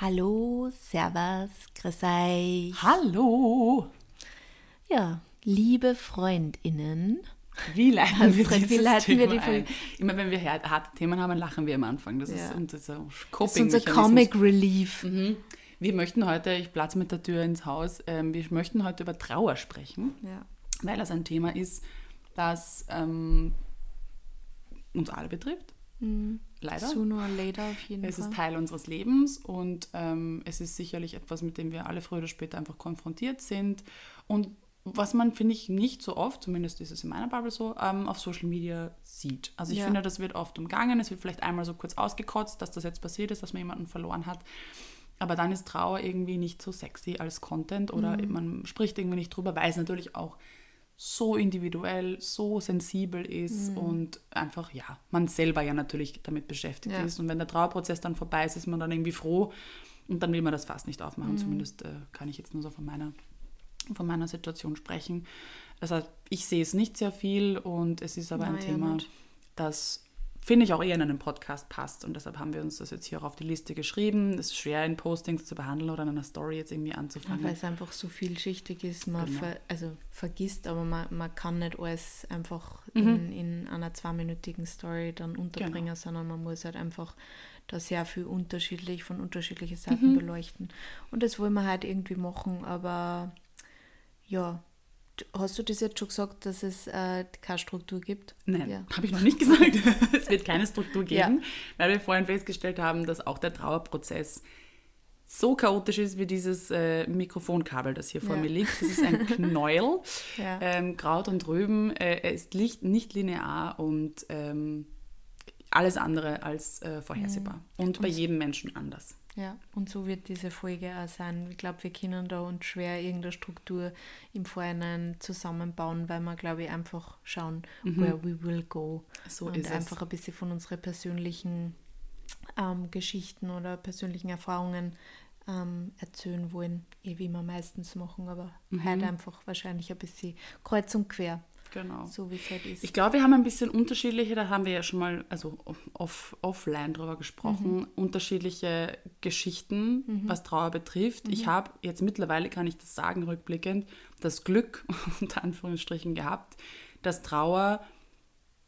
Hallo, Servus, grüß euch. Hallo! Ja, liebe FreundInnen. Wie leiten wir Astrid, wie leiten wir Thema die ein? Immer wenn wir harte Themen haben, lachen wir am Anfang. Das Ja. ist unser Das ist unser Comic Relief. Mhm. Wir möchten heute, ich platze mit der Tür ins Haus, ähm, wir möchten heute über Trauer sprechen, Ja. weil das ein Thema ist, das ähm, uns alle betrifft. Leider. Sooner or later auf jeden Es Fall. ist Teil unseres Lebens und ähm, es ist sicherlich etwas, mit dem wir alle früher oder später einfach konfrontiert sind. Und was man, finde ich, nicht so oft, zumindest ist es in meiner Bubble so, ähm, auf Social Media sieht. Also ich Ja. finde, das wird oft umgangen. Es wird vielleicht einmal so kurz ausgekotzt, dass das jetzt passiert ist, dass man jemanden verloren hat. Aber dann ist Trauer irgendwie nicht so sexy als Content oder Mhm. man spricht irgendwie nicht drüber, weil es natürlich auch so individuell, so sensibel Mhm. ist und einfach, ja, man selber ja natürlich damit beschäftigt Ja. ist. Und wenn der Trauerprozess dann vorbei ist, ist man dann irgendwie froh und dann will man das fast nicht Mhm. aufmachen. Zumindest äh, kann ich jetzt nur so von meiner, von meiner Situation sprechen. Also ich sehe es nicht sehr viel und es ist aber ein Nein, ja Thema, nicht. das finde ich auch eher in einen Podcast passt und deshalb haben wir uns das jetzt hier auch auf die Liste geschrieben. Es ist schwer in Postings zu behandeln oder in einer Story jetzt irgendwie anzufangen. Weil es einfach so vielschichtig ist, man Genau. ver, also vergisst, aber man, man kann nicht alles einfach Mhm. in, in einer zweiminütigen Story dann unterbringen, Genau. sondern man muss halt einfach da sehr viel unterschiedlich von unterschiedlichen Mhm. Seiten beleuchten. Und das wollen wir halt irgendwie machen, aber ja, hast du das jetzt schon gesagt, dass es äh, keine Struktur gibt? Nein, Ja. habe ich noch nicht gesagt. es wird keine Struktur geben, Ja. weil wir vorhin festgestellt haben, dass auch der Trauerprozess so chaotisch ist wie dieses äh, Mikrofonkabel, das hier vor Ja. mir liegt. Das ist ein Knäuel, ähm, Kraut und Rüben. Äh, er ist nicht, nicht linear und ähm, alles andere als äh, vorhersehbar. Und bei jedem Menschen anders. Ja, und so wird diese Folge auch sein. Ich glaube, wir können da uns schwer irgendeine Struktur im Vorhinein zusammenbauen, weil wir, glaube ich, einfach schauen, where we will go. Mhm. So und ist es. einfach ein bisschen von unseren persönlichen ähm, Geschichten oder persönlichen Erfahrungen ähm, erzählen wollen, eh wie wir meistens machen, aber Mhm. heute einfach wahrscheinlich ein bisschen kreuz und quer, Genau. so wie es halt ist. Ich glaube, wir haben ein bisschen unterschiedliche, da haben wir ja schon mal, also off, offline drüber gesprochen, unterschiedliche Geschichten, was Trauer betrifft. Ich habe jetzt mittlerweile, kann ich das sagen, rückblickend, das Glück, unter Anführungsstrichen, gehabt, dass Trauer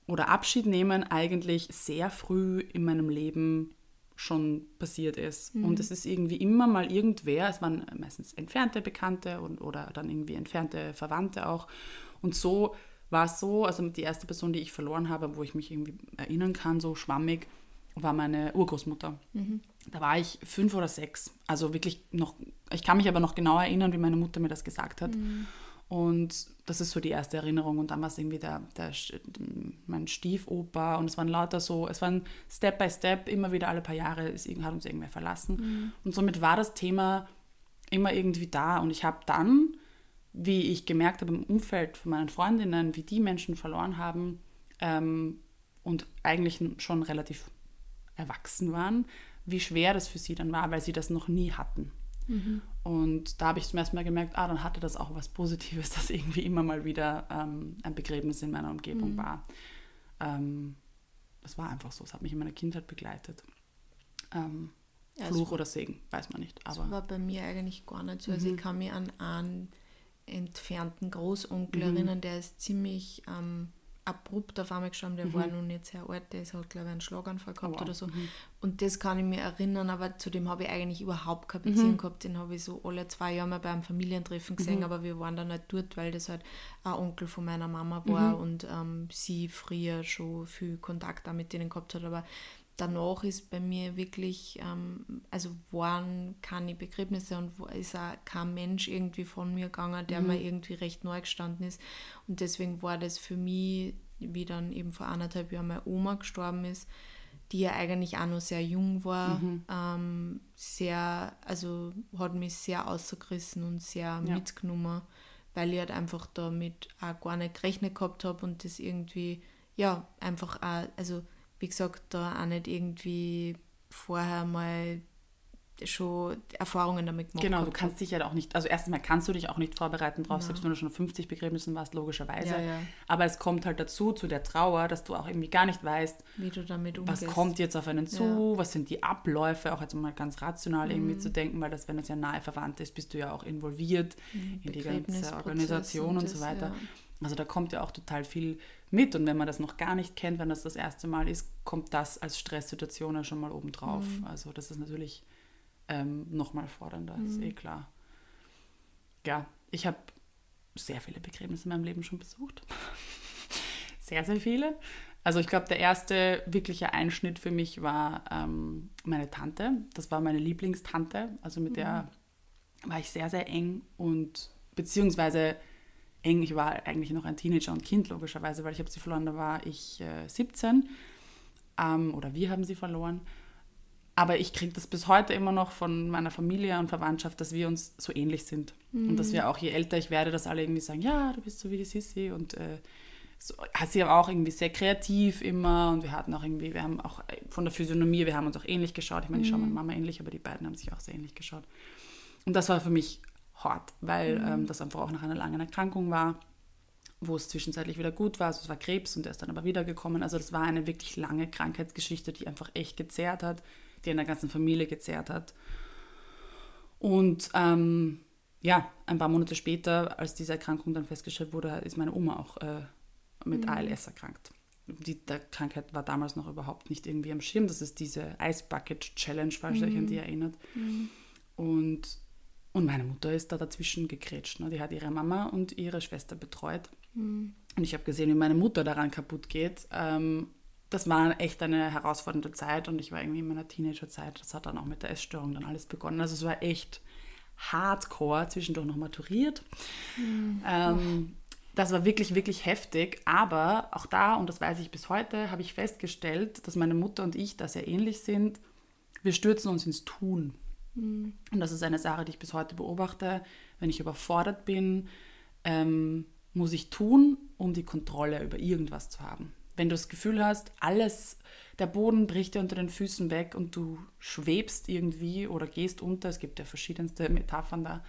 oder Abschied nehmen eigentlich sehr früh in meinem Leben schon passiert ist. Und es ist irgendwie immer mal irgendwer, es waren meistens entfernte Bekannte und, oder dann irgendwie entfernte Verwandte auch. Und so war es so, also die erste Person, die ich verloren habe, wo ich mich irgendwie erinnern kann, so schwammig, war meine Urgroßmutter. Da war ich fünf oder sechs. Also wirklich noch, ich kann mich aber noch genau erinnern, wie meine Mutter mir das gesagt hat. Und das ist so die erste Erinnerung. Und dann war es irgendwie der, der, mein Stiefoper. Und es waren lauter so, es waren Step by Step, immer wieder alle paar Jahre ist, hat uns irgendwer verlassen. Und somit war das Thema immer irgendwie da. Und ich habe dann, wie ich gemerkt habe im Umfeld von meinen Freundinnen, wie die Menschen verloren haben ähm, und eigentlich schon relativ erwachsen waren, wie schwer das für sie dann war, weil sie das noch nie hatten. Und da habe ich zum ersten Mal gemerkt, ah, dann hatte das auch was Positives, dass irgendwie immer mal wieder ähm, ein Begräbnis in meiner Umgebung war. Ähm, das war einfach so, es hat mich in meiner Kindheit begleitet. Ähm, Ja, Fluch oder Segen, weiß man nicht. Das Aber war bei mir eigentlich gar nicht so. Also Mhm. ich kann mich an einen entfernten Großonkel Mhm. erinnern, der ist ziemlich ähm, abrupt auf einmal gestorben. Der war noch nicht sehr alt, der ist halt, glaube ich, einen Schlaganfall gehabt Mhm. Oh, wow. oder so. Und das kann ich mir erinnern, aber zu dem habe ich eigentlich überhaupt keine Beziehung Mhm. gehabt. Den habe ich so alle zwei Jahre mal beim Familientreffen gesehen, Mhm. aber wir waren dann nicht dort, weil das halt ein Onkel von meiner Mama Mhm. war und ähm, sie früher schon viel Kontakt auch mit denen gehabt hat. Aber danach ist bei mir wirklich, ähm, also waren keine Begräbnisse und wo- ist auch kein Mensch irgendwie von mir gegangen, der mir irgendwie recht neu gestanden ist. Und deswegen war das für mich, wie dann eben vor anderthalb Jahren meine Oma gestorben ist, die ja eigentlich auch noch sehr jung war, ähm, sehr, also hat mich sehr ausgerissen und sehr Ja. mitgenommen, weil ich halt einfach damit auch gar nicht gerechnet gehabt habe und das irgendwie, ja, einfach auch, also wie gesagt, da auch nicht irgendwie vorher mal schon Erfahrungen damit gemacht Genau, du kannst dich ja auch nicht, also erstmal kannst du dich auch nicht vorbereiten drauf, ja. selbst wenn du schon 50 Begräbnissen warst, logischerweise. Ja, ja. Aber es kommt halt dazu, zu der Trauer, dass du auch irgendwie gar nicht weißt, wie du damit umgehst. Was kommt jetzt auf einen zu, was sind die Abläufe, auch jetzt mal ganz rational mhm. irgendwie zu denken, weil das, wenn es ja nahe verwandt ist, bist du ja auch involviert mhm, in die ganze Organisation und, und so weiter. Also da kommt ja auch total viel mit und wenn man das noch gar nicht kennt, wenn das das erste Mal ist, kommt das als Stresssituation ja schon mal obendrauf. Mhm. Also das ist natürlich ähm, nochmal fordernder, mhm. ist eh klar. Ja, ich habe sehr viele Begräbnisse in meinem Leben schon besucht. sehr, sehr viele. Also ich glaube, der erste wirkliche Einschnitt für mich war ähm, meine Tante. Das war meine Lieblingstante. Also mit mhm. der war ich sehr, sehr eng und beziehungsweise eng. Ich war eigentlich noch ein Teenager und Kind, logischerweise, weil ich habe sie verloren, da war ich äh, 17. Ähm, oder wir haben sie verloren. Aber ich kriege das bis heute immer noch von meiner Familie und Verwandtschaft, dass wir uns so ähnlich sind. Mhm. Und dass mhm. wir auch, je älter ich werde, dass alle irgendwie sagen, ja, du bist so wie die Sissi. Und äh, so, sie war auch irgendwie sehr kreativ immer. Und wir hatten auch irgendwie, wir haben auch äh, von der Physiognomie, wir haben uns auch ähnlich geschaut. Ich meine, ich schaue mhm. meiner Mama ähnlich, aber die beiden haben sich auch sehr ähnlich geschaut. Und das war für mich hart, weil mhm. ähm, das einfach auch nach einer langen Erkrankung war wo es zwischenzeitlich wieder gut war. Also es war Krebs und er ist dann aber wiedergekommen. Also das war eine wirklich lange Krankheitsgeschichte, die einfach echt gezerrt hat die in der ganzen Familie gezerrt hat. Und ähm, ja, ein paar Monate später, als diese Erkrankung dann festgestellt wurde, ist meine Oma auch äh, mit mhm. ALS erkrankt. Die der Krankheit war damals noch überhaupt nicht irgendwie am Schirm. Das ist diese Ice Bucket Challenge, falls ihr euch an die mhm. erinnert. Mhm. Und, und meine Mutter ist da dazwischen gegrätscht. Ne? Die hat ihre Mama und ihre Schwester betreut. Mhm. Und ich habe gesehen, wie meine Mutter daran kaputt geht. Ähm, das war echt eine herausfordernde Zeit und ich war irgendwie in meiner Teenagerzeit. Das hat dann auch mit der Essstörung dann alles begonnen. Also es war echt hardcore, zwischendurch noch maturiert. Mhm. Ähm, das war wirklich, wirklich heftig. Aber auch da, und das weiß ich bis heute, habe ich festgestellt, dass meine Mutter und ich da sehr ähnlich sind. Wir stürzen uns ins Tun. Und das ist eine Sache, die ich bis heute beobachte. Wenn ich überfordert bin, ähm, muss ich tun, um die Kontrolle über irgendwas zu haben wenn du das Gefühl hast, alles, der Boden bricht dir unter den Füßen weg und du schwebst irgendwie oder gehst unter, es gibt ja verschiedenste Metaphern da,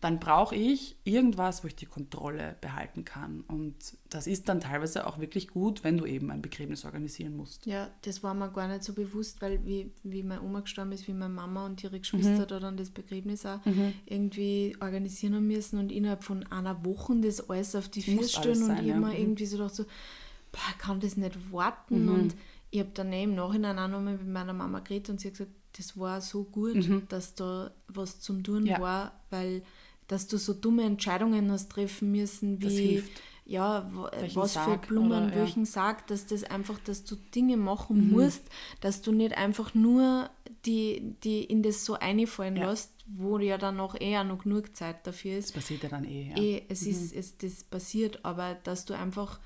dann brauche ich irgendwas, wo ich die Kontrolle behalten kann. Und das ist dann teilweise auch wirklich gut, wenn du eben ein Begräbnis organisieren musst. Ja, das war mir gar nicht so bewusst, weil wie, wie meine Oma gestorben ist, wie meine Mama und ihre Geschwister mhm. da dann das Begräbnis auch mhm. irgendwie organisieren haben müssen und innerhalb von einer Woche das alles auf die Füße stellen und ich ja. immer mhm. irgendwie so dachte so, boah, ich kann das nicht warten. Mhm. Und ich habe dann im Nachhinein auch nochmal mit meiner Mama geredet und sie hat gesagt, das war so gut, mhm. dass da was zum Tun ja. war, weil dass du so dumme Entscheidungen hast treffen müssen, wie ja, was für Blumen, oder, welchen ja. Sarg, dass das einfach, dass du Dinge machen mhm. musst, dass du nicht einfach nur die, die in das so einfallen ja. lässt, wo ja dann noch eher noch genug Zeit dafür ist. Das passiert ja dann eh. Ja. eh es mhm. ist, es, das passiert, aber dass du einfach,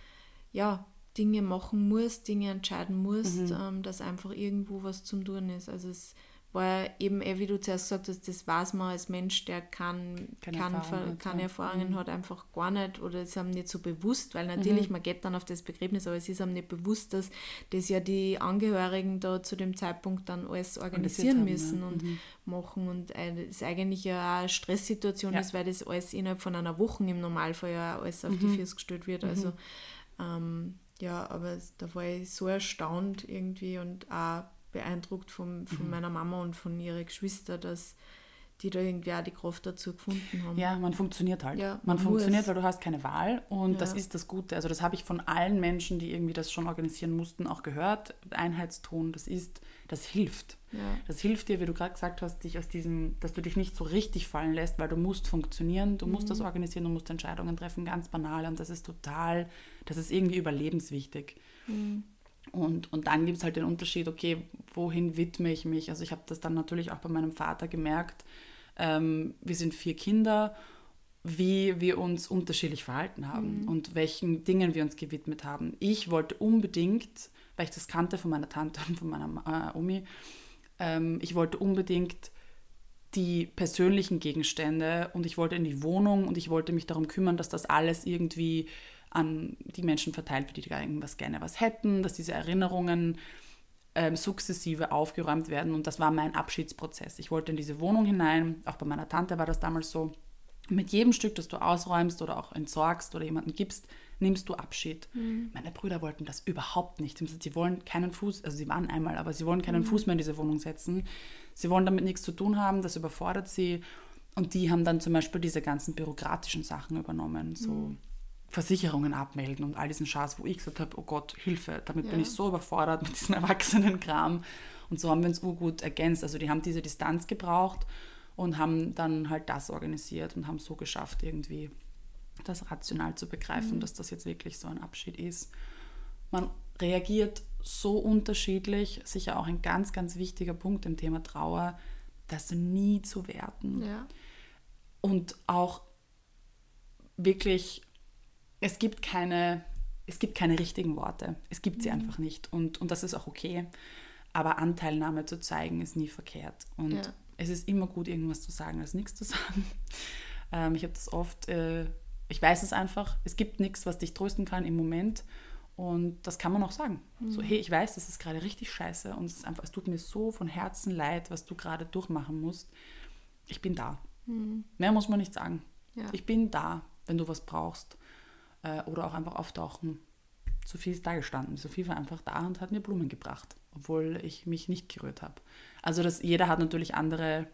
ja, Dinge machen musst, Dinge entscheiden musst, mhm. ähm, dass einfach irgendwo was zum Tun ist. Also es war eben, eh, wie du zuerst gesagt hast, das weiß man als Mensch, der kann, keine, kann, Erfahrung keine Erfahrungen mhm. hat, einfach gar nicht oder es ist ihm nicht so bewusst, weil natürlich, mhm. man geht dann auf das Begräbnis, aber es ist ihm nicht bewusst, dass das ja die Angehörigen da zu dem Zeitpunkt dann alles organisieren haben, müssen ja. und mhm. machen und es eigentlich ja eine Stresssituation ja. ist, weil das alles innerhalb von einer Woche im Normalfall ja alles auf die mhm. Füße gestellt wird. Also mhm. ähm, ja, aber da war ich so erstaunt irgendwie und auch beeindruckt von, von mhm. meiner Mama und von ihren Geschwistern, dass die da irgendwie auch die Kraft dazu gefunden haben. Ja, man funktioniert halt. Ja, man, man funktioniert, weil du hast keine Wahl und ja. das ist das Gute. Also das habe ich von allen Menschen, die irgendwie das schon organisieren mussten, auch gehört. Einheitston, das ist, das hilft. Ja. Das hilft dir, wie du gerade gesagt hast, dich aus diesem, dass du dich nicht so richtig fallen lässt, weil du musst funktionieren, du musst mhm. das organisieren, du musst Entscheidungen treffen, ganz banal und das ist total, das ist irgendwie überlebenswichtig. Mhm. Und, und dann gibt es halt den Unterschied, okay, wohin widme ich mich? Also ich habe das dann natürlich auch bei meinem Vater gemerkt. Ähm, wir sind vier Kinder, wie wir uns unterschiedlich verhalten haben mhm. und welchen Dingen wir uns gewidmet haben. Ich wollte unbedingt, weil ich das kannte von meiner Tante und von meiner äh, Omi, ähm, ich wollte unbedingt die persönlichen Gegenstände und ich wollte in die Wohnung und ich wollte mich darum kümmern, dass das alles irgendwie an die Menschen verteilt wird, die irgendwas gerne was hätten, dass diese Erinnerungen ähm, sukzessive aufgeräumt werden und das war mein Abschiedsprozess. Ich wollte in diese Wohnung hinein, auch bei meiner Tante war das damals so. Mit jedem Stück, das du ausräumst oder auch entsorgst oder jemanden gibst, nimmst du Abschied. Mhm. Meine Brüder wollten das überhaupt nicht. Sie wollen keinen Fuß, also sie waren einmal, aber sie wollen keinen mhm. Fuß mehr in diese Wohnung setzen. Sie wollen damit nichts zu tun haben, das überfordert sie. Und die haben dann zum Beispiel diese ganzen bürokratischen Sachen übernommen, so mhm. Versicherungen abmelden und all diesen Schatz, wo ich gesagt habe, oh Gott, Hilfe, damit ja. bin ich so überfordert mit diesem Erwachsenenkram. Und so haben wir uns urgut ergänzt. Also die haben diese Distanz gebraucht und haben dann halt das organisiert und haben so geschafft, irgendwie das rational zu begreifen, mhm. dass das jetzt wirklich so ein Abschied ist. Man reagiert so unterschiedlich, sicher auch ein ganz, ganz wichtiger Punkt im Thema Trauer, das nie zu werten. Ja. Und auch wirklich es gibt keine, es gibt keine richtigen Worte. Es gibt sie mhm. einfach nicht. Und, und das ist auch okay. Aber Anteilnahme zu zeigen ist nie verkehrt. Und ja. es ist immer gut, irgendwas zu sagen, als nichts zu sagen. Ähm, ich habe das oft, äh, ich weiß es einfach, es gibt nichts, was dich trösten kann im Moment. Und das kann man auch sagen. Mhm. So, hey, ich weiß, das ist gerade richtig scheiße und es, ist einfach, es tut mir so von Herzen leid, was du gerade durchmachen musst. Ich bin da. Mhm. Mehr muss man nicht sagen. Ja. Ich bin da, wenn du was brauchst äh, oder auch einfach auftauchen. Sophie ist da gestanden. Sophie war einfach da und hat mir Blumen gebracht, obwohl ich mich nicht gerührt habe. Also das, jeder hat natürlich andere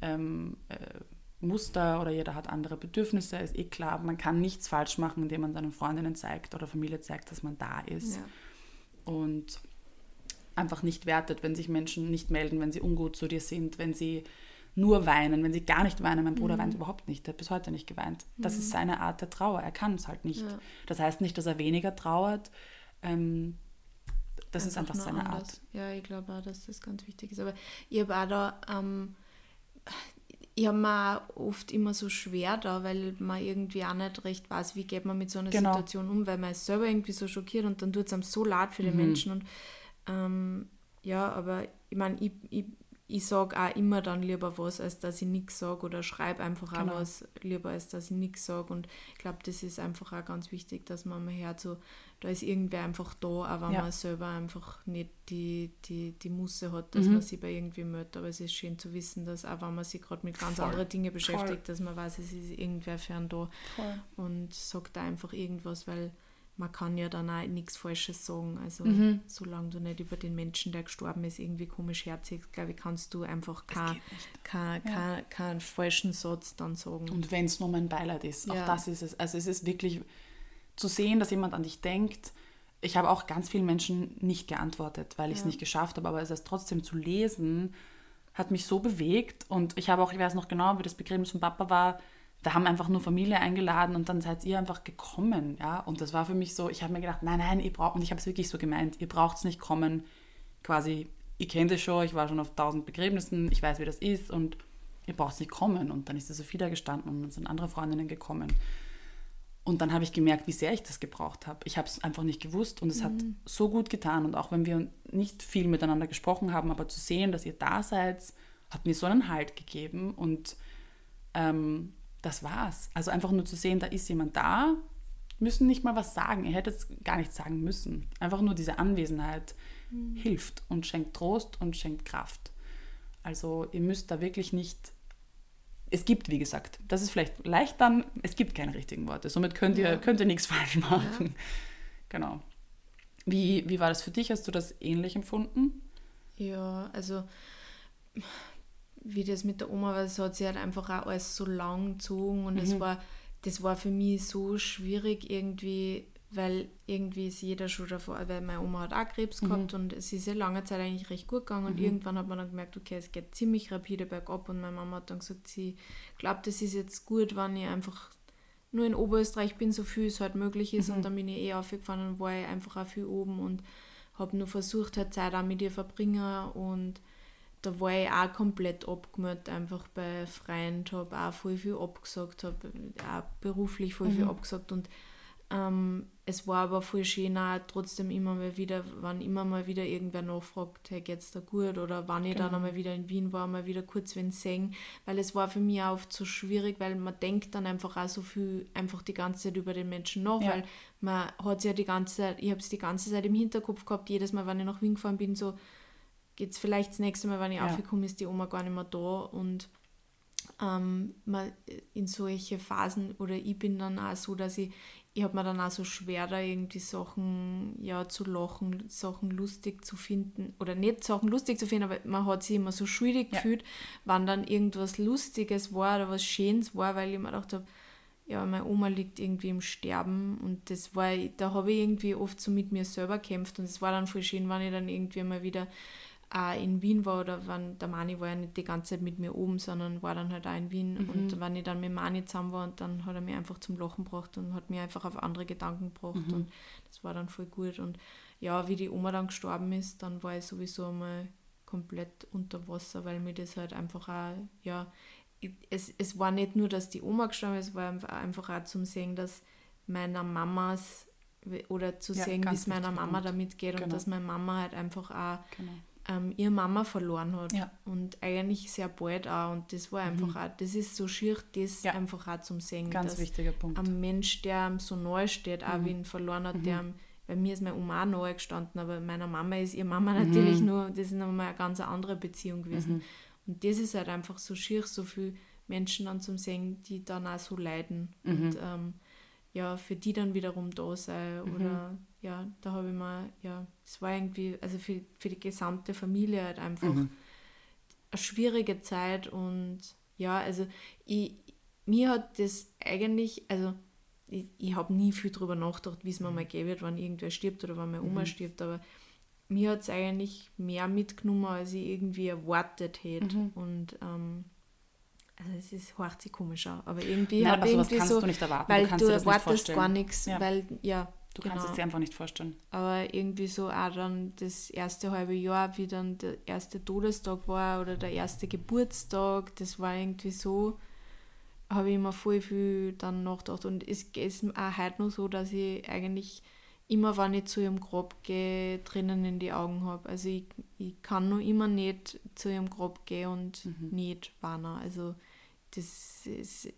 ähm, äh, Muster oder jeder hat andere Bedürfnisse, ist eh klar. Man kann nichts falsch machen, indem man seinen Freundinnen zeigt oder Familie zeigt, dass man da ist. Ja. Und einfach nicht wertet, wenn sich Menschen nicht melden, wenn sie ungut zu dir sind, wenn sie nur weinen, wenn sie gar nicht weinen. Mein Bruder mhm. weint überhaupt nicht, der hat bis heute nicht geweint. Das mhm. ist seine Art der Trauer, er kann es halt nicht. Ja. Das heißt nicht, dass er weniger trauert. Ähm, das einfach ist einfach seine anders. Art. Ja, ich glaube auch, dass das ganz wichtig ist. Aber ich habe auch da, ähm, ich habe mir oft immer so schwer da, weil man irgendwie auch nicht recht weiß, wie geht man mit so einer genau. Situation um, weil man ist selber irgendwie so schockiert und dann tut es einem so leid für die mhm. Menschen. Und ähm, ja, aber ich meine, ich, ich ich sage auch immer dann lieber was, als dass ich nichts sage oder schreibe einfach genau. auch was lieber, als dass ich nichts sage. Und ich glaube, das ist einfach auch ganz wichtig, dass man mal hört, so, da ist irgendwer einfach da, auch wenn ja. man selber einfach nicht die, die, die Musse hat, dass mhm. man sich bei irgendwie meldet. Aber es ist schön zu wissen, dass auch wenn man sich gerade mit ganz Voll. anderen Dingen beschäftigt, Voll. dass man weiß, es ist irgendwer fern da Voll. und sagt da einfach irgendwas, weil man kann ja dann auch nichts Falsches sagen. Also mhm. solange du nicht über den Menschen, der gestorben ist, irgendwie komisch herzigst, glaube ich, kannst du einfach keinen kein, ja. kein, kein falschen Satz dann sagen. Und wenn es nur mein Beileid ist, ja. auch das ist es. Also es ist wirklich zu sehen, dass jemand an dich denkt. Ich habe auch ganz vielen Menschen nicht geantwortet, weil ich es ja. nicht geschafft habe, aber es ist trotzdem zu lesen, hat mich so bewegt. Und ich habe auch, ich weiß noch genau, wie das Begräbnis von Papa war, da haben einfach nur Familie eingeladen und dann seid ihr einfach gekommen, ja. Und das war für mich so, ich habe mir gedacht, nein, nein, ihr braucht, und ich habe es wirklich so gemeint, ihr braucht es nicht kommen, quasi, ich kenne das schon, ich war schon auf tausend Begräbnissen, ich weiß, wie das ist und ihr braucht es nicht kommen. Und dann ist die Sophie da gestanden und dann sind andere Freundinnen gekommen. Und dann habe ich gemerkt, wie sehr ich das gebraucht habe. Ich habe es einfach nicht gewusst und es mhm. hat so gut getan. Und auch wenn wir nicht viel miteinander gesprochen haben, aber zu sehen, dass ihr da seid, hat mir so einen Halt gegeben. Und ähm, das war's. Also einfach nur zu sehen, da ist jemand da, müssen nicht mal was sagen. Ihr hättet es gar nicht sagen müssen. Einfach nur diese Anwesenheit mhm. hilft und schenkt Trost und schenkt Kraft. Also ihr müsst da wirklich nicht. Es gibt, wie gesagt, das ist vielleicht leicht dann, es gibt keine richtigen Worte. Somit könnt ihr, ja. könnt ihr nichts falsch machen. Ja. Genau. Wie, wie war das für dich? Hast du das ähnlich empfunden? Ja, also wie das mit der Oma war, das hat sie halt einfach auch alles so lang gezogen und mhm. das war das war für mich so schwierig irgendwie, weil irgendwie ist jeder schon davor, weil meine Oma hat auch Krebs mhm. gehabt und es ist ja lange Zeit eigentlich recht gut gegangen und mhm. irgendwann hat man dann gemerkt, okay, es geht ziemlich rapide bergab und meine Mama hat dann gesagt, sie glaubt, es ist jetzt gut, wenn ich einfach nur in Oberösterreich bin, so viel es halt möglich ist mhm. und dann bin ich eh aufgefahren und war ich einfach auch viel oben und habe nur versucht, halt Zeit auch mit ihr verbringen und da war ich auch komplett abgemeldet, einfach bei Freund, habe auch voll viel abgesagt, habe auch beruflich voll mhm. viel abgesagt und ähm, es war aber voll schön auch trotzdem immer mal wieder, wann immer mal wieder irgendwer nachfragt, hey, geht's da gut? Oder wann ich genau. dann einmal wieder in Wien war, mal wieder kurz wenn singen, weil es war für mich auch oft so schwierig, weil man denkt dann einfach auch so viel einfach die ganze Zeit über den Menschen nach, ja. weil man hat ja die ganze Zeit, ich habe es die ganze Zeit im Hinterkopf gehabt, jedes Mal, wenn ich nach Wien gefahren bin, so geht es vielleicht das nächste Mal, wenn ich ja. aufgekommen ist die Oma gar nicht mehr da und ähm, man in solche Phasen oder ich bin dann auch so, dass ich ich habe mir dann auch so schwer, da irgendwie Sachen ja, zu lachen, Sachen lustig zu finden. Oder nicht Sachen lustig zu finden, aber man hat sich immer so schuldig ja. gefühlt, wann dann irgendwas Lustiges war oder was Schönes war, weil ich mir gedacht habe, ja, meine Oma liegt irgendwie im Sterben und das war, da habe ich irgendwie oft so mit mir selber gekämpft und es war dann voll schön, wenn ich dann irgendwie mal wieder auch in Wien war oder wenn der Mani war ja nicht die ganze Zeit mit mir oben, sondern war dann halt auch in Wien mhm. und wenn ich dann mit Mani zusammen war und dann hat er mich einfach zum Lachen gebracht und hat mich einfach auf andere Gedanken gebracht mhm. und das war dann voll gut und ja, wie die Oma dann gestorben ist, dann war ich sowieso einmal komplett unter Wasser, weil mir das halt einfach auch, ja, es, es war nicht nur, dass die Oma gestorben ist, es war einfach auch zum Sehen, dass meiner Mamas oder zu ja, sehen, wie es meiner Mama damit geht genau. und dass meine Mama halt einfach auch genau ähm, ihre Mama verloren hat. Ja. Und eigentlich sehr bald auch. Und das war einfach mhm. auch, das ist so schier, das ja. einfach auch zum Sehen. Ganz wichtiger Punkt. Ein Mensch, der einem so neu steht, auch mhm. wie ihn verloren hat, mhm. der bei mir ist meine Oma auch neu gestanden, aber meiner Mama ist ihre Mama mhm. natürlich nur, das ist nochmal eine ganz andere Beziehung gewesen. Mhm. Und das ist halt einfach so schier, so viele Menschen dann zum Sehen, die dann auch so leiden. Und mhm. ähm, ja, für die dann wiederum da sein. Oder ja, da habe ich mal, ja, es war irgendwie, also für, für die gesamte Familie halt einfach mhm. eine schwierige Zeit und ja, also ich, mir hat das eigentlich, also ich, ich habe nie viel darüber nachgedacht, wie es mir mhm. mal gehen wird, wenn irgendwer stirbt oder wenn meine Oma mhm. stirbt, aber mir hat es eigentlich mehr mitgenommen, als ich irgendwie erwartet hätte. Mhm. Und ähm, also es ist, hört sich komisch an, aber irgendwie Nein, aber irgendwie kannst so, du nicht erwarten. Weil du, du erwartest gar nichts, ja. weil, ja. Du genau. kannst es dir einfach nicht vorstellen. Aber irgendwie so auch dann das erste halbe Jahr, wie dann der erste Todestag war oder der erste Geburtstag, das war irgendwie so, habe ich immer voll viel dann nachgedacht. Und es ist auch heute noch so, dass ich eigentlich immer, wenn ich zu ihrem Grab gehe, Tränen in die Augen habe. Also ich, ich kann nur immer nicht zu ihrem Grab gehen und mhm. nicht warnen. Also das ist,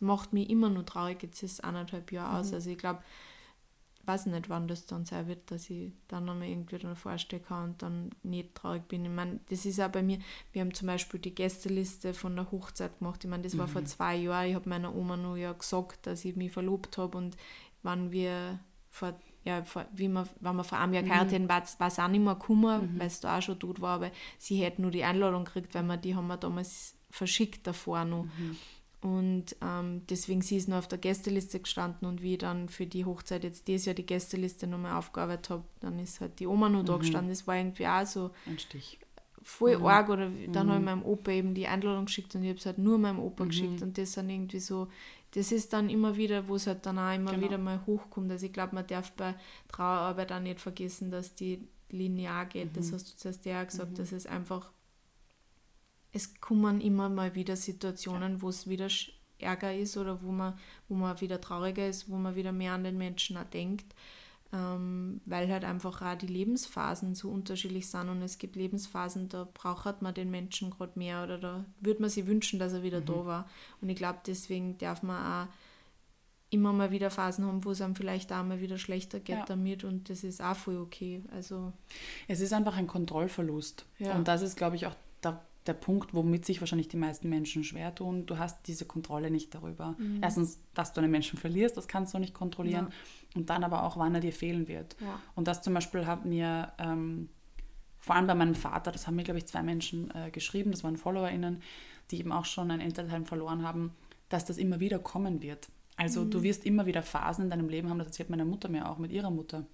macht mich immer nur traurig, jetzt ist es eineinhalb Jahre mhm. aus. Also ich glaube, weiß nicht, wann das dann sein wird, dass ich dann nochmal irgendwie dann vorstellen kann und dann nicht traurig bin. Ich meine, das ist auch bei mir, wir haben zum Beispiel die Gästeliste von der Hochzeit gemacht. Ich meine, das mhm. war vor mhm. zwei Jahren. Ich habe meiner Oma nur ja gesagt, dass ich mich verlobt habe und wann wir vor ja, wie man, wenn wir vor einem Jahr geheiratet hätten, war es auch nicht mehr gekommen, mhm. weil es da auch schon tot war, aber sie hätten nur die Einladung gekriegt, weil wir die haben wir damals verschickt davor noch. Mhm. Und ähm, deswegen sie ist nur auf der Gästeliste gestanden und wie ich dann für die Hochzeit jetzt dieses Jahr die Gästeliste nochmal aufgearbeitet habe, dann ist halt die Oma noch mhm. da gestanden. Das war irgendwie auch so ein Stich. voll mhm. arg. Oder dann mhm. habe ich meinem Opa eben die Einladung geschickt und ich habe es halt nur meinem Opa mhm. geschickt. Und das dann irgendwie so, das ist dann immer wieder, wo es halt dann auch immer genau. wieder mal hochkommt. Also ich glaube, man darf bei Trauerarbeit auch nicht vergessen, dass die linear geht. Das mhm. hast du zuerst ja gesagt, mhm. dass es einfach es kommen immer mal wieder Situationen, wo es wieder Ärger ist oder wo man, wo man wieder trauriger ist, wo man wieder mehr an den Menschen denkt, ähm, weil halt einfach auch die Lebensphasen so unterschiedlich sind und es gibt Lebensphasen, da braucht man den Menschen gerade mehr oder da würde man sich wünschen, dass er wieder mhm. da war. Und ich glaube, deswegen darf man auch immer mal wieder Phasen haben, wo es einem vielleicht auch mal wieder schlechter geht ja. damit und das ist auch voll okay. Also es ist einfach ein Kontrollverlust ja. und das ist, glaube ich, auch der Punkt, womit sich wahrscheinlich die meisten Menschen schwer tun. Du hast diese Kontrolle nicht darüber. Mhm. Erstens, dass du einen Menschen verlierst, das kannst du nicht kontrollieren. Ja. Und dann aber auch, wann er dir fehlen wird. Ja. Und das zum Beispiel hat mir, ähm, vor allem bei meinem Vater, das haben mir, glaube ich, zwei Menschen äh, geschrieben, das waren FollowerInnen, die eben auch schon ein Elternteil verloren haben, dass das immer wieder kommen wird. Also mhm. du wirst immer wieder Phasen in deinem Leben haben, das erzählt meine Mutter mir auch mit ihrer Mutter,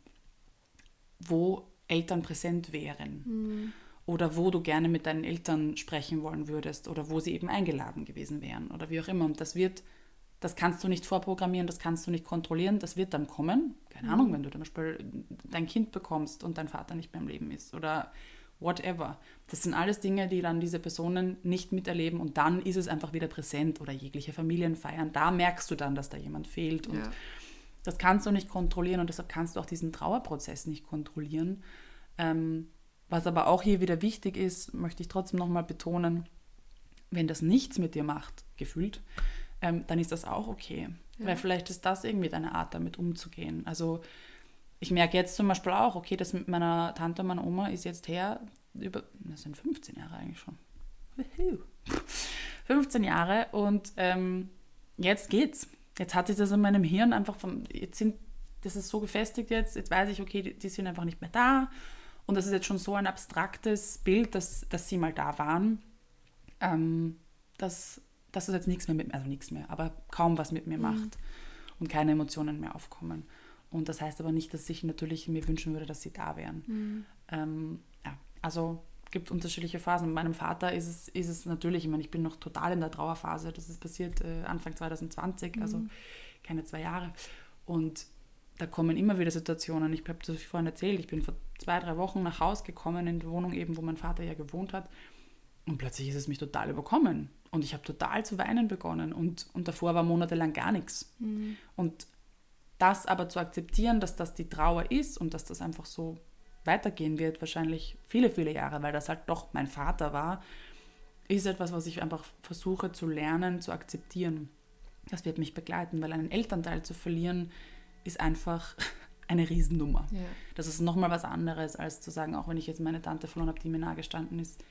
wo Eltern präsent wären. Mhm oder wo du gerne mit deinen Eltern sprechen wollen würdest oder wo sie eben eingeladen gewesen wären oder wie auch immer. Und das wird, das kannst du nicht vorprogrammieren, das kannst du nicht kontrollieren, das wird dann kommen. Keine mhm. Ahnung, wenn du zum Beispiel dein Kind bekommst und dein Vater nicht mehr im Leben ist oder whatever. Das sind alles Dinge, die dann diese Personen nicht miterleben und dann ist es einfach wieder präsent oder jegliche Familienfeiern. Da merkst du dann, dass da jemand fehlt und ja. Das kannst du nicht kontrollieren und deshalb kannst du auch diesen Trauerprozess nicht kontrollieren. Ähm, was aber auch hier wieder wichtig ist, möchte ich trotzdem nochmal betonen, wenn das nichts mit dir macht, gefühlt, ähm, dann ist das auch okay. Ja. Weil vielleicht ist das irgendwie deine Art, damit umzugehen. Also ich merke jetzt zum Beispiel auch, okay, das mit meiner Tante und meiner Oma ist jetzt her, über, das sind 15 Jahre eigentlich schon. 15 Jahre und ähm, jetzt geht's. Jetzt hat sich das in meinem Hirn einfach von, jetzt sind, das ist so gefestigt jetzt, jetzt weiß ich, okay, die, die sind einfach nicht mehr da und das ist jetzt schon so ein abstraktes Bild, dass, dass sie mal da waren, ähm, dass, dass es jetzt nichts mehr mit mir, also nichts mehr, aber kaum was mit mir mhm. macht und keine Emotionen mehr aufkommen. Und das heißt aber nicht, dass ich natürlich mir wünschen würde, dass sie da wären. Mhm. Ähm, ja, also gibt unterschiedliche Phasen. Mit meinem Vater ist es, ist es natürlich, ich meine, ich bin noch total in der Trauerphase. Das ist passiert äh, Anfang 2020, mhm. also keine zwei Jahre. Und da kommen immer wieder Situationen. Ich habe das vorhin erzählt, ich bin vor zwei, drei Wochen nach Hause gekommen, in die Wohnung eben, wo mein Vater ja gewohnt hat. Und plötzlich ist es mich total überkommen. Und ich habe total zu weinen begonnen. Und, und davor war monatelang gar nichts. Mhm. Und das aber zu akzeptieren, dass das die Trauer ist und dass das einfach so weitergehen wird, wahrscheinlich viele, viele Jahre, weil das halt doch mein Vater war, ist etwas, was ich einfach versuche zu lernen, zu akzeptieren. Das wird mich begleiten, weil einen Elternteil zu verlieren, ist einfach eine Riesennummer. Ja. Das ist nochmal was anderes, als zu sagen, auch wenn ich jetzt meine Tante verloren habe, die mir nahe gestanden ist,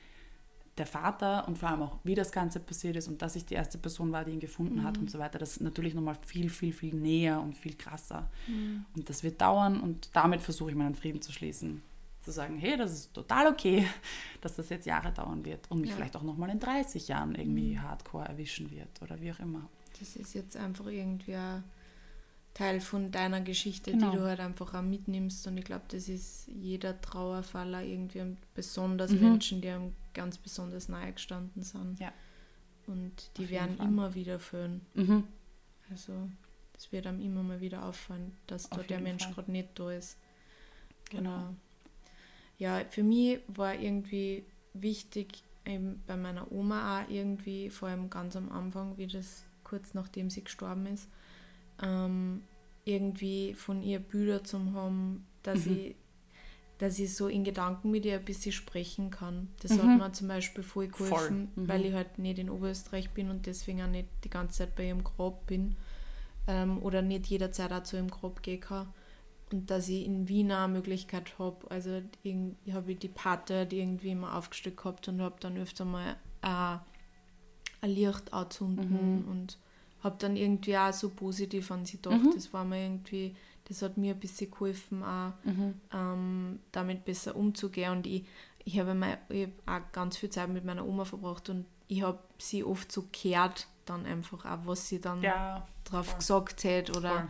der Vater und vor allem auch, wie das Ganze passiert ist und dass ich die erste Person war, die ihn gefunden mhm. hat und so weiter, das ist natürlich nochmal viel, viel, viel näher und viel krasser. Mhm. Und das wird dauern und damit versuche ich meinen Frieden zu schließen. Zu sagen, hey, das ist total okay, dass das jetzt Jahre dauern wird und mich ja. vielleicht auch nochmal in 30 Jahren irgendwie mhm. hardcore erwischen wird oder wie auch immer. Das ist jetzt einfach irgendwie Teil von deiner Geschichte, genau. die du halt einfach auch mitnimmst. Und ich glaube, das ist jeder Trauerfaller irgendwie besonders mhm. Menschen, die einem ganz besonders nahe gestanden sind. Ja. Und die werden immer wieder fühlen. Mhm. Also es wird einem immer mal wieder auffallen, dass da der Mensch gerade nicht da ist. Genau. Oder, ja, für mich war irgendwie wichtig, eben bei meiner Oma auch irgendwie, vor allem ganz am Anfang, wie das kurz nachdem sie gestorben ist, ähm, irgendwie von ihr Bilder zu haben, dass, mhm. ich, dass ich so in Gedanken mit ihr ein bisschen sprechen kann. Das mhm. hat mir zum Beispiel voll geholfen, voll. Mhm. weil ich halt nicht in Oberösterreich bin und deswegen auch nicht die ganze Zeit bei ihrem Grab bin ähm, oder nicht jederzeit auch zu ihrem Grab gehen kann. Und dass ich in Wien auch eine Möglichkeit habe. Also ich habe die Pate die irgendwie immer aufgesteckt gehabt und habe dann öfter mal äh, ein Licht anzünden mhm. und habe dann irgendwie auch so positiv an sie gedacht. Mhm. Das war mir irgendwie, das hat mir ein bisschen geholfen, auch mhm. ähm, damit besser umzugehen. Und ich, ich habe hab auch ganz viel Zeit mit meiner Oma verbracht und ich habe sie oft so gehört, dann einfach auch, was sie dann ja, drauf voll. gesagt hat oder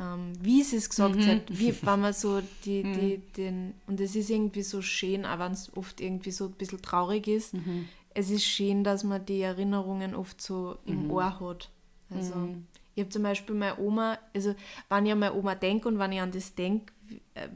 ähm, wie sie es gesagt mhm. hat, wie wenn man so die, mhm. die, den, und es ist irgendwie so schön, auch wenn es oft irgendwie so ein bisschen traurig ist, mhm. es ist schön, dass man die Erinnerungen oft so im mhm. Ohr hat. Also mhm. ich habe zum Beispiel meine Oma, also wenn ich an meine Oma denke und wenn ich an das denke,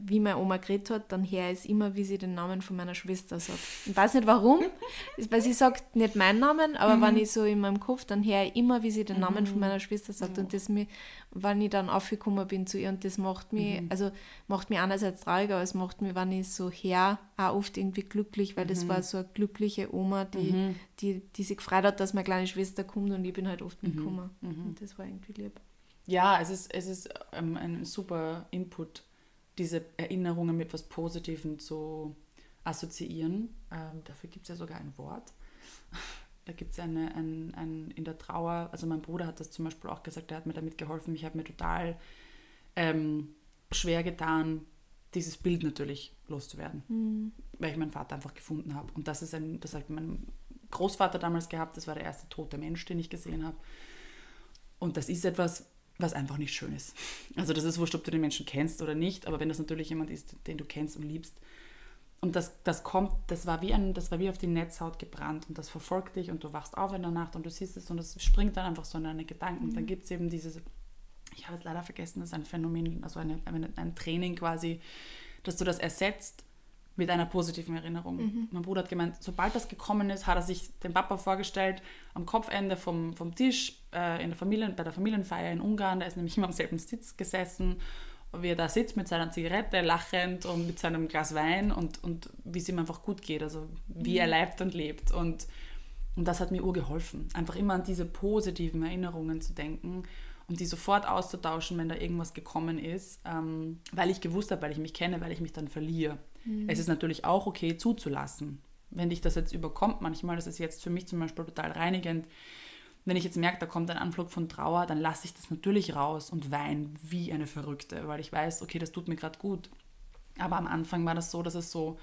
wie meine Oma geredet hat, dann höre ich es immer, wie sie den Namen von meiner Schwester sagt. Ich weiß nicht warum, weil sie sagt nicht meinen Namen, aber mhm. wenn ich so in meinem Kopf, dann höre ich immer, wie sie den Namen mhm. von meiner Schwester sagt. Und das mir, wenn ich dann aufgekommen bin zu ihr, und das macht mich, mhm. also macht mich einerseits traurig, aber es macht mich, wenn ich so her, auch oft irgendwie glücklich, weil das mhm. war so eine glückliche Oma, die, mhm. die, die sich gefreut hat, dass meine kleine Schwester kommt und ich bin halt oft mitgekommen. Und das war irgendwie lieb. Ja, es ist, es ist ähm, ein super Input diese Erinnerungen mit etwas Positivem zu assoziieren. Ähm, dafür gibt es ja sogar ein Wort. Da gibt es eine, ein, ein, in der Trauer, also mein Bruder hat das zum Beispiel auch gesagt, er hat mir damit geholfen. Ich habe mir total ähm, schwer getan, dieses Bild natürlich loszuwerden, mhm. weil ich meinen Vater einfach gefunden habe. Und das ist ein, das hat mein Großvater damals gehabt, das war der erste tote Mensch, den ich gesehen habe. Und das ist etwas, was einfach nicht schön ist. Also das ist wurscht, ob du den Menschen kennst oder nicht, aber wenn das natürlich jemand ist, den du kennst und liebst, und das, das kommt, das war, wie ein, das war wie auf die Netzhaut gebrannt und das verfolgt dich und du wachst auf in der Nacht und du siehst es und es springt dann einfach so in deine Gedanken. Mhm. Dann gibt es eben dieses, ich habe es leider vergessen, das ist ein Phänomen, also eine, ein Training quasi, dass du das ersetzt mit einer positiven Erinnerung. Mhm. Mein Bruder hat gemeint, sobald das gekommen ist, hat er sich den Papa vorgestellt am Kopfende vom, vom Tisch äh, in der Familie, bei der Familienfeier in Ungarn. Da ist nämlich immer am selben Sitz gesessen, wie er da sitzt mit seiner Zigarette, lachend und mit seinem Glas Wein und, und wie es ihm einfach gut geht, also wie mhm. er lebt und lebt. Und, und das hat mir urgeholfen, einfach immer an diese positiven Erinnerungen zu denken und die sofort auszutauschen, wenn da irgendwas gekommen ist, ähm, weil ich gewusst habe, weil ich mich kenne, weil ich mich dann verliere. Mhm. Es ist natürlich auch okay zuzulassen. Wenn dich das jetzt überkommt, manchmal, das ist jetzt für mich zum Beispiel total reinigend, wenn ich jetzt merke, da kommt ein Anflug von Trauer, dann lasse ich das natürlich raus und weine wie eine Verrückte, weil ich weiß, okay, das tut mir gerade gut. Aber am Anfang war das so, dass es so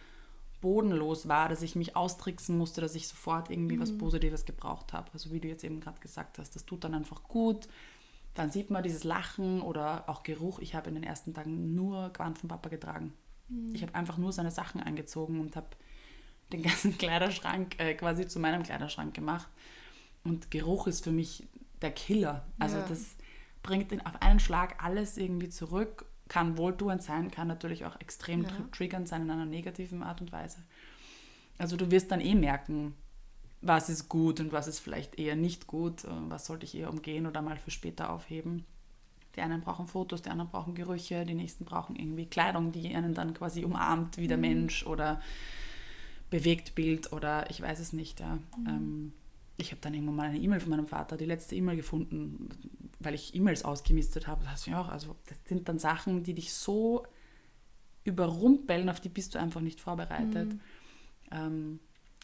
bodenlos war, dass ich mich austricksen musste, dass ich sofort irgendwie mhm. was Positives gebraucht habe. Also wie du jetzt eben gerade gesagt hast, das tut dann einfach gut. Dann sieht man dieses Lachen oder auch Geruch. Ich habe in den ersten Tagen nur Gewand von Papa getragen. Mhm. Ich habe einfach nur seine Sachen angezogen und habe den ganzen Kleiderschrank äh, quasi zu meinem Kleiderschrank gemacht. Und Geruch ist für mich der Killer. Also ja. das bringt auf einen Schlag alles irgendwie zurück, kann wohltuend sein, kann natürlich auch extrem ja. triggernd sein in einer negativen Art und Weise. Also du wirst dann eh merken, was ist gut und was ist vielleicht eher nicht gut, äh, was sollte ich eher umgehen oder mal für später aufheben. Die einen brauchen Fotos, die anderen brauchen Gerüche, die nächsten brauchen irgendwie Kleidung, die einen dann quasi umarmt wie der mhm. Mensch oder bewegt Bild oder ich weiß es nicht. Ja. Mhm. Ähm, ich habe dann irgendwann mal eine E-Mail von meinem Vater, die letzte E-Mail gefunden, weil ich E-Mails ausgemistet habe. Das, ja auch, also das sind dann Sachen, die dich so überrumpeln, auf die bist du einfach nicht vorbereitet. Mhm. Ähm,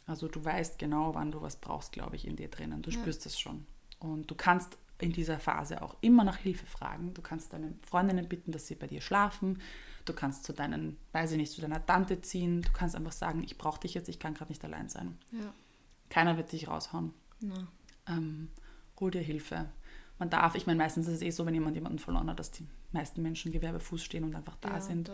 also du weißt genau, wann du was brauchst, glaube ich, in dir drinnen. Du ja. spürst es schon. Und du kannst in dieser Phase auch immer nach Hilfe fragen. Du kannst deine Freundinnen bitten, dass sie bei dir schlafen. Du kannst zu deinen, weiß ich nicht, zu deiner Tante ziehen. Du kannst einfach sagen, ich brauche dich jetzt, ich kann gerade nicht allein sein. Ja. Keiner wird dich raushauen. Ähm, hol dir Hilfe. Man darf, ich meine, meistens ist es eh so, wenn jemand jemanden verloren hat, dass die meisten Menschen Gewerbefuß stehen und einfach da ja, sind.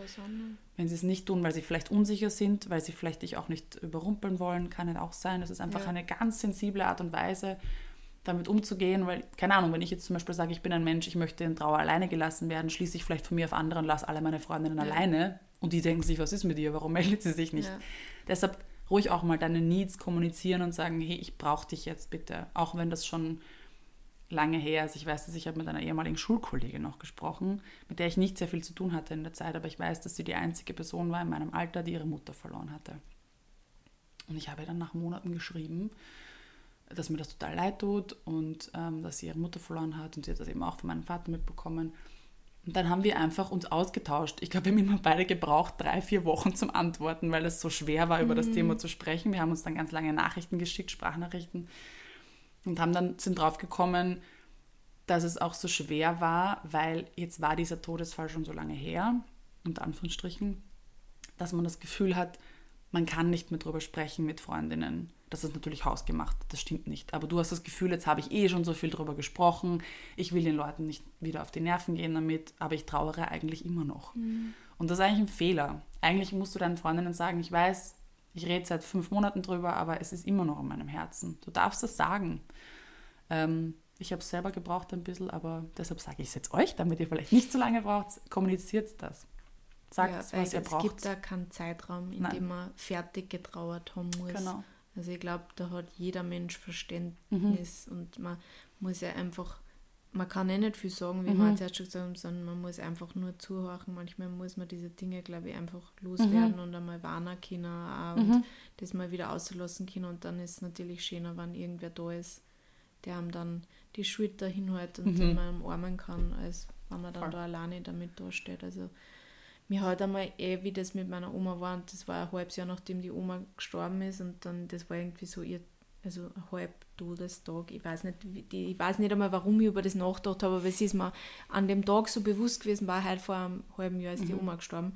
Wenn sie es nicht tun, weil sie vielleicht unsicher sind, weil sie vielleicht dich auch nicht überrumpeln wollen, kann es auch sein. Das ist einfach ja. eine ganz sensible Art und Weise, damit umzugehen, weil, keine Ahnung, wenn ich jetzt zum Beispiel sage, ich bin ein Mensch, ich möchte in Trauer alleine gelassen werden, schließe ich vielleicht von mir auf andere und lasse alle meine Freundinnen ja. alleine und die denken sich, was ist mit ihr, warum meldet sie sich nicht? Deshalb ruhig auch mal deine Needs kommunizieren und sagen, hey, ich brauche dich jetzt bitte. Auch wenn das schon lange her ist. Ich weiß, dass ich habe mit einer ehemaligen Schulkollegin noch gesprochen, mit der ich nicht sehr viel zu tun hatte in der Zeit, aber ich weiß, dass sie die einzige Person war in meinem Alter, die ihre Mutter verloren hatte. Und ich habe dann nach Monaten geschrieben, dass mir das total leid tut und ähm, dass sie ihre Mutter verloren hat und sie hat das eben auch von meinem Vater mitbekommen. Und dann haben wir einfach uns ausgetauscht. Ich glaube, wir haben immer beide gebraucht, drei, vier Wochen zum Antworten, weil es so schwer war, über mhm. das Thema zu sprechen. Wir haben uns dann ganz lange Nachrichten geschickt, Sprachnachrichten und haben dann sind drauf gekommen, dass es auch so schwer war, weil jetzt war dieser Todesfall schon so lange her, unter Anführungsstrichen, dass man das Gefühl hat, man kann nicht mehr drüber sprechen mit Freundinnen. Das ist natürlich hausgemacht, das stimmt nicht. Aber du hast das Gefühl, jetzt habe ich eh schon so viel drüber gesprochen, ich will den Leuten nicht wieder auf die Nerven gehen damit, aber ich trauere eigentlich immer noch. Mhm. Und das ist eigentlich ein Fehler. Eigentlich musst du deinen Freundinnen sagen, ich weiß, ich rede seit fünf Monaten drüber, aber es ist immer noch in meinem Herzen. Du darfst das sagen. Ähm, ich habe es selber gebraucht ein bisschen, aber deshalb sage ich es jetzt euch, damit ihr vielleicht nicht so lange braucht. Kommuniziert das. Sagt, ja, was ihr braucht. Es gibt da keinen Zeitraum, in Nein. dem man fertig getrauert haben muss. Genau. Also ich glaube, da hat jeder Mensch Verständnis mhm. und man muss ja einfach, man kann ja nicht viel sagen, wie mhm. wir zuerst schon gesagt haben, sondern man muss einfach nur zuhören. Manchmal muss man diese Dinge, glaube ich, einfach loswerden mhm. und einmal warnen können auch und mhm. das mal wieder auslassen können und dann ist es natürlich schöner, wenn irgendwer da ist, der einem dann die Schulter hinhält und mhm. man umarmen kann, als wenn man dann Voll. da alleine damit dasteht. Also mir hat einmal eh, wie das mit meiner Oma war, und das war ein halbes Jahr nachdem die Oma gestorben ist und dann, das war irgendwie so ihr, also ein halb Todestag. Ich weiß nicht, ich weiß nicht einmal, warum ich über das nachgedacht habe, aber es ist mir an dem Tag so bewusst gewesen, war halt vor einem halben Jahr ist mhm. die Oma gestorben.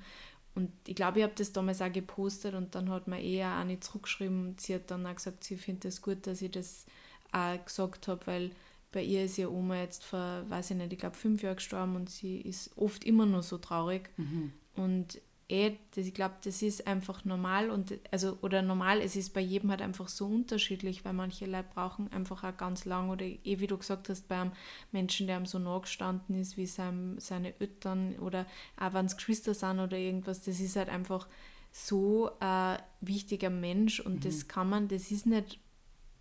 Und ich glaube, ich habe das damals auch gepostet und dann hat mir eher auch nicht zurückgeschrieben. Sie hat dann auch gesagt, sie findet es das gut, dass ich das auch gesagt habe, weil bei ihr ist ihre Oma jetzt vor, weiß ich nicht, ich glaube fünf Jahren gestorben und sie ist oft immer noch so traurig. Mhm. Und eh, das, ich glaube, das ist einfach normal und also oder normal, es ist bei jedem halt einfach so unterschiedlich, weil manche Leute brauchen einfach auch ganz lang oder eh wie du gesagt hast, bei einem Menschen, der einem so nachgestanden ist, wie sein, seine Eltern oder auch wenn es Geschwister sind oder irgendwas, das ist halt einfach so ein wichtiger Mensch und mhm. das kann man, das ist nicht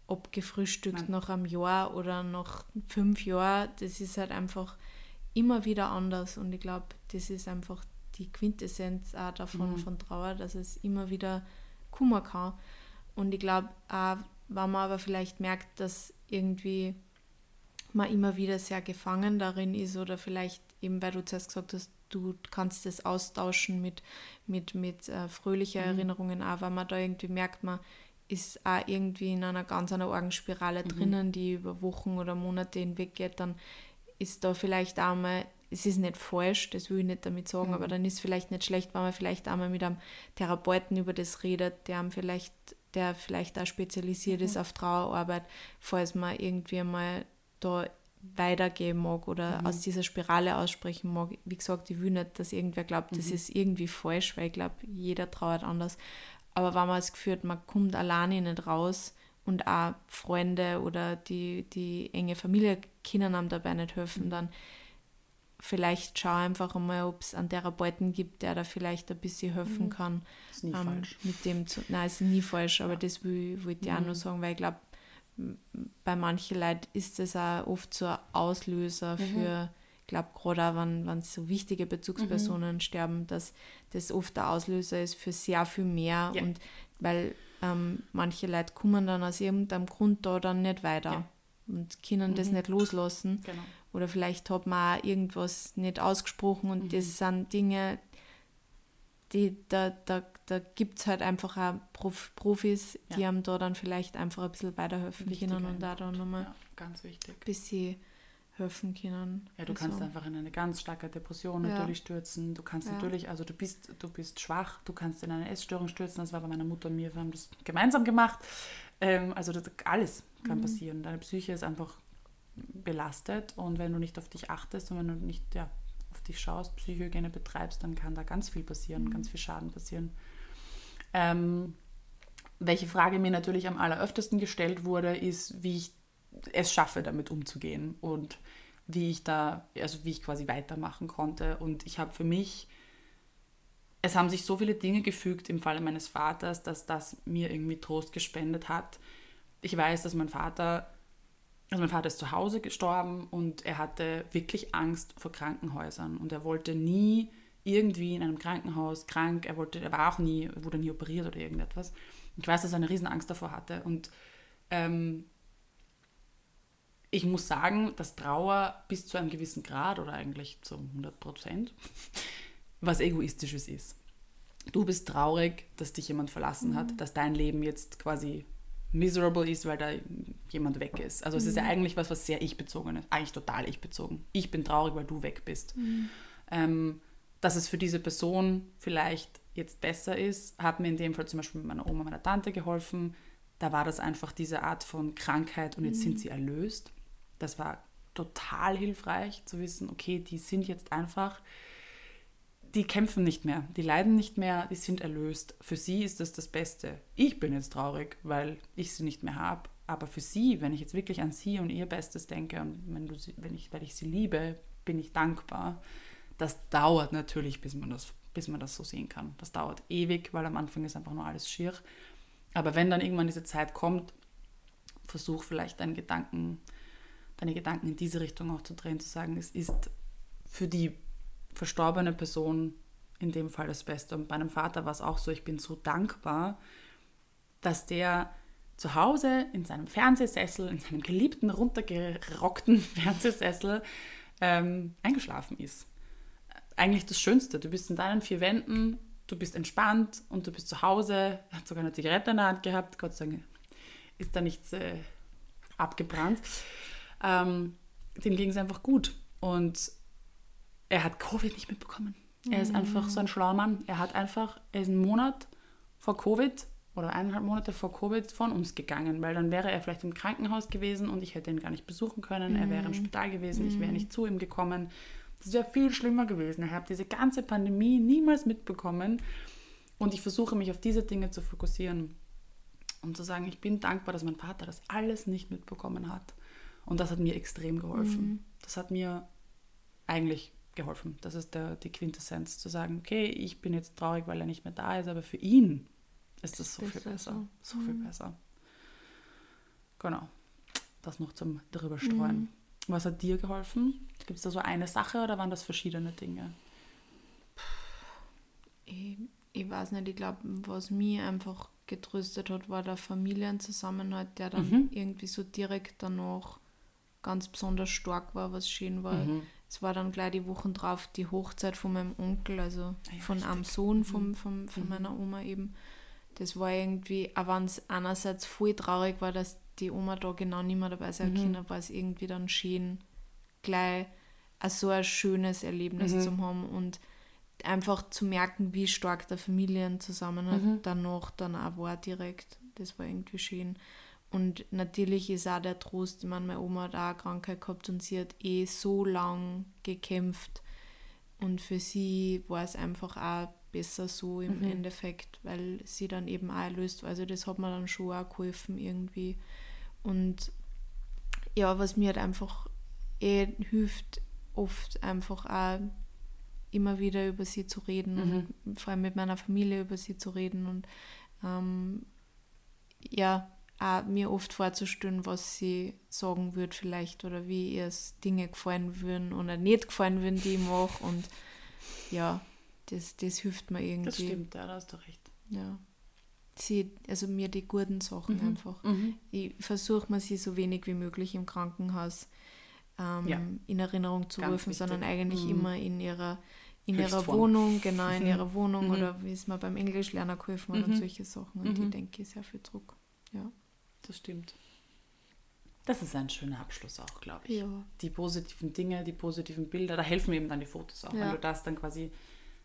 abgefrühstückt Nein. nach einem Jahr oder nach fünf Jahren. Das ist halt einfach immer wieder anders und ich glaube, das ist einfach die Quintessenz auch davon mhm. von Trauer, dass es immer wieder kommen kann. Und ich glaube auch, wenn man aber vielleicht merkt, dass irgendwie man immer wieder sehr gefangen darin ist oder vielleicht eben, weil du zuerst gesagt hast, du kannst das austauschen mit, mit, mit äh, fröhlichen mhm. Erinnerungen auch, weil man da irgendwie merkt, man ist auch irgendwie in einer ganz einer Orgenspirale mhm. drinnen, die über Wochen oder Monate hinweg geht, dann ist da vielleicht auch mal, es ist nicht falsch, das will ich nicht damit sagen, mhm. aber dann ist vielleicht nicht schlecht, wenn man vielleicht einmal mit einem Therapeuten über das redet, der vielleicht, der vielleicht auch spezialisiert mhm. ist auf Trauerarbeit, falls man irgendwie mal da weitergeben mag oder mhm. aus dieser Spirale aussprechen mag. Wie gesagt, ich will nicht, dass irgendwer glaubt, mhm. das ist irgendwie falsch, weil ich glaube, jeder trauert anders. Aber wenn man das Gefühl hat, man kommt alleine nicht raus und auch Freunde oder die, die enge Familie können einem dabei nicht helfen, mhm. dann vielleicht schau einfach einmal, ob es einen Therapeuten gibt, der da vielleicht ein bisschen helfen mhm. kann. Ist nie ähm, falsch. Mit dem zu, nein, ist nie falsch, aber ja. das will ich mhm. auch nur sagen, weil ich glaube, bei manchen Leuten ist das auch oft so ein Auslöser mhm. für, ich glaube, gerade auch, wenn, wenn so wichtige Bezugspersonen mhm. sterben, dass das oft der Auslöser ist für sehr viel mehr. Ja. Und weil ähm, manche Leute kommen dann aus irgendeinem Grund da dann nicht weiter ja. und können mhm. das nicht loslassen. Genau. Oder vielleicht hat man auch irgendwas nicht ausgesprochen und das mhm. sind Dinge, die, da, da, da gibt es halt einfach auch Prof, Profis, die ja. einem da dann vielleicht einfach ein bisschen weiterhelfen Wichtig können und da dann nochmal ja, ganz wichtig. ein bisschen helfen können. Ja, du also. kannst einfach in eine ganz starke Depression ja. natürlich stürzen. Du kannst ja. natürlich, also du bist, du bist schwach, du kannst in eine Essstörung stürzen. Das war bei meiner Mutter und mir, wir haben das gemeinsam gemacht. Ähm, also das, alles kann mhm. passieren. Deine Psyche ist einfach belastet und wenn du nicht auf dich achtest und wenn du nicht ja, dich schaust, Psychohygiene betreibst, dann kann da ganz viel passieren, mhm. ganz viel Schaden passieren. Ähm, welche Frage mir natürlich am alleröftesten gestellt wurde, ist, wie ich es schaffe, damit umzugehen und wie ich da, also wie ich quasi weitermachen konnte. Und ich habe für mich, es haben sich so viele Dinge gefügt im Falle meines Vaters, dass das mir irgendwie Trost gespendet hat. Ich weiß, dass mein Vater also mein Vater ist zu Hause gestorben und er hatte wirklich Angst vor Krankenhäusern und er wollte nie irgendwie in einem Krankenhaus krank, er wollte, er war auch nie, wurde nie operiert oder irgendetwas. Ich weiß, dass er eine riesen Angst davor hatte und ähm, ich muss sagen, dass Trauer bis zu einem gewissen Grad oder eigentlich zu 100 Prozent was Egoistisches ist. Du bist traurig, dass dich jemand verlassen mhm. hat, dass dein Leben jetzt quasi miserable ist, weil da jemand weg ist. Also es ist ja mhm. eigentlich was, was sehr ich-bezogen ist. Eigentlich total ich-bezogen. Ich bin traurig, weil du weg bist. Mhm. Ähm, dass es für diese Person vielleicht jetzt besser ist, hat mir in dem Fall zum Beispiel mit meiner Oma, meiner Tante geholfen. Da war das einfach diese Art von Krankheit und jetzt mhm. sind sie erlöst. Das war total hilfreich zu wissen, okay, die sind jetzt einfach die kämpfen nicht mehr, die leiden nicht mehr, die sind erlöst. Für sie ist das das Beste. Ich bin jetzt traurig, weil ich sie nicht mehr habe. Aber für sie, wenn ich jetzt wirklich an sie und ihr Bestes denke und wenn, du sie, wenn ich, weil ich sie liebe, bin ich dankbar. Das dauert natürlich, bis man das, bis man das so sehen kann. Das dauert ewig, weil am Anfang ist einfach nur alles schier. Aber wenn dann irgendwann diese Zeit kommt, versuch vielleicht deinen Gedanken, deine Gedanken in diese Richtung auch zu drehen, zu sagen, es ist für die verstorbene Person in dem Fall das Beste. Und bei meinem Vater war es auch so, ich bin so dankbar, dass der zu Hause in seinem Fernsehsessel, in seinem geliebten, runtergerockten Fernsehsessel ähm, eingeschlafen ist. Eigentlich das Schönste. Du bist in deinen vier Wänden, du bist entspannt und du bist zu Hause. Er hat sogar eine Zigarette in der Hand gehabt. Gott sei Dank ist da nichts äh, abgebrannt. Ähm, dem ging es einfach gut. Und er hat Covid nicht mitbekommen. Er ist einfach so ein schlauer Mann. Er hat einfach, er ist einen Monat vor Covid oder eineinhalb Monate vor Covid von uns gegangen, weil dann wäre er vielleicht im Krankenhaus gewesen und ich hätte ihn gar nicht besuchen können. Mhm. Er wäre im mhm. Spital gewesen, ich wäre mhm. nicht zu ihm gekommen. Das wäre viel schlimmer gewesen. Ich habe diese ganze Pandemie niemals mitbekommen und ich versuche mich auf diese Dinge zu fokussieren und zu sagen, ich bin dankbar, dass mein Vater das alles nicht mitbekommen hat. Und das hat mir extrem geholfen. Mhm. Das hat mir eigentlich geholfen. Das ist der, die Quintessenz, zu sagen, okay, ich bin jetzt traurig, weil er nicht mehr da ist, aber für ihn ist das so viel besser. So, viel mhm. besser. Genau. Das noch zum drüber streuen. Mhm. Was hat dir geholfen? Gibt es da so eine Sache oder waren das verschiedene Dinge? Ich, ich weiß nicht, ich glaube, was mir einfach getröstet hat, war der Familienzusammenhalt, der dann mhm. irgendwie so direkt danach ganz besonders stark war, was schön war. Mhm. Es war dann gleich die Wochen drauf die Hochzeit von meinem Onkel, also ah ja, von richtig. einem Sohn vom, mhm. vom, von mhm. meiner Oma eben. Das war irgendwie, auch wenn es einerseits voll traurig war, dass die Oma da genau nicht mehr dabei sein mhm. kann, war es irgendwie dann schön, gleich so ein schönes Erlebnis mhm. zu haben und einfach zu merken, wie stark der Familienzusammenhalt mhm. danach dann auch war direkt. Das war irgendwie schön. Und natürlich ist auch der Trost, ich meine, meine Oma hat auch eine Krankheit gehabt und sie hat eh so lang gekämpft. Und für sie war es einfach auch besser so im mhm. Endeffekt, weil sie dann eben auch erlöst war. Also das hat mir dann schon auch geholfen irgendwie. Und ja, was mir halt einfach eh hilft, oft einfach auch immer wieder über sie zu reden mhm. und vor allem mit meiner Familie über sie zu reden und ähm, ja, auch mir oft vorzustellen, was sie sagen würde vielleicht oder wie ihr Dinge gefallen würden oder nicht gefallen würden, die ich mache und ja, das, das hilft mir irgendwie. Das stimmt, ja, da hast du recht. Ja. Sie, also mir die guten Sachen mhm. einfach. Mhm. Ich versuche mir sie so wenig wie möglich im Krankenhaus ähm, ja. in Erinnerung zu Ganz rufen, wichtig. sondern eigentlich mhm. immer in ihrer in ihrer Wohnung, genau, in mhm. ihrer Wohnung mhm. oder wie es mir beim Englischlerner geholfen hat und solche Sachen. Und die denke ich sehr viel Druck. Ja. Das stimmt. Das ist ein schöner Abschluss auch, glaube ich. Ja. Die positiven Dinge, die positiven Bilder, da helfen eben dann die Fotos auch, ja. wenn du das dann quasi,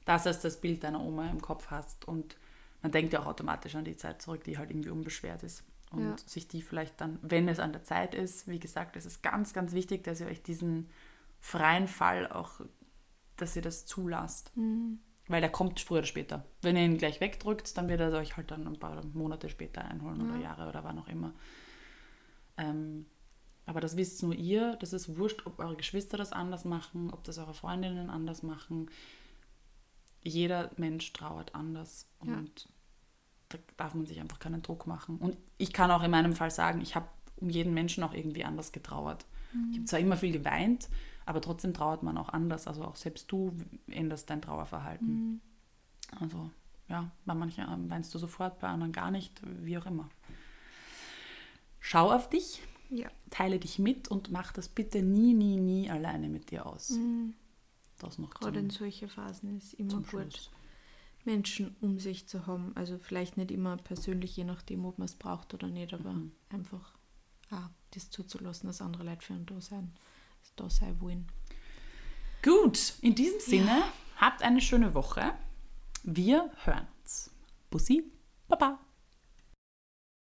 das als das Bild deiner Oma im Kopf hast und man denkt ja auch automatisch an die Zeit zurück, die halt irgendwie unbeschwert ist. Und ja. sich die vielleicht dann, wenn es an der Zeit ist, wie gesagt, es ist ganz, ganz wichtig, dass ihr euch diesen freien Fall auch, dass ihr das zulasst. Mhm. Weil der kommt früher oder später. Wenn ihr ihn gleich wegdrückt, dann wird er euch halt dann ein paar Monate später einholen ja. oder Jahre oder wann auch immer. Ähm, aber das wisst nur ihr. Das ist wurscht, ob eure Geschwister das anders machen, ob das eure Freundinnen anders machen. Jeder Mensch trauert anders. Und ja. da darf man sich einfach keinen Druck machen. Und ich kann auch in meinem Fall sagen, ich habe um jeden Menschen auch irgendwie anders getrauert. Mhm. Ich habe zwar immer viel geweint, aber trotzdem trauert man auch anders. Also auch selbst du änderst dein Trauerverhalten. Mhm. Also ja, bei manchen ähm, weinst du sofort, bei anderen gar nicht, wie auch immer. Schau auf dich, ja. teile dich mit und mach das bitte nie, nie, nie alleine mit dir aus. Mhm. Das noch Gerade zum, in solche Phasen ist immer gut, Schluss. Menschen um sich zu haben. Also vielleicht nicht immer persönlich, je nachdem, ob man es braucht oder nicht, aber mhm. einfach ah, das zuzulassen, dass andere Leute für einen da sein da sein wollen. Gut, in diesem Sinne, ja. habt eine schöne Woche. Wir hören uns. Bussi, Baba.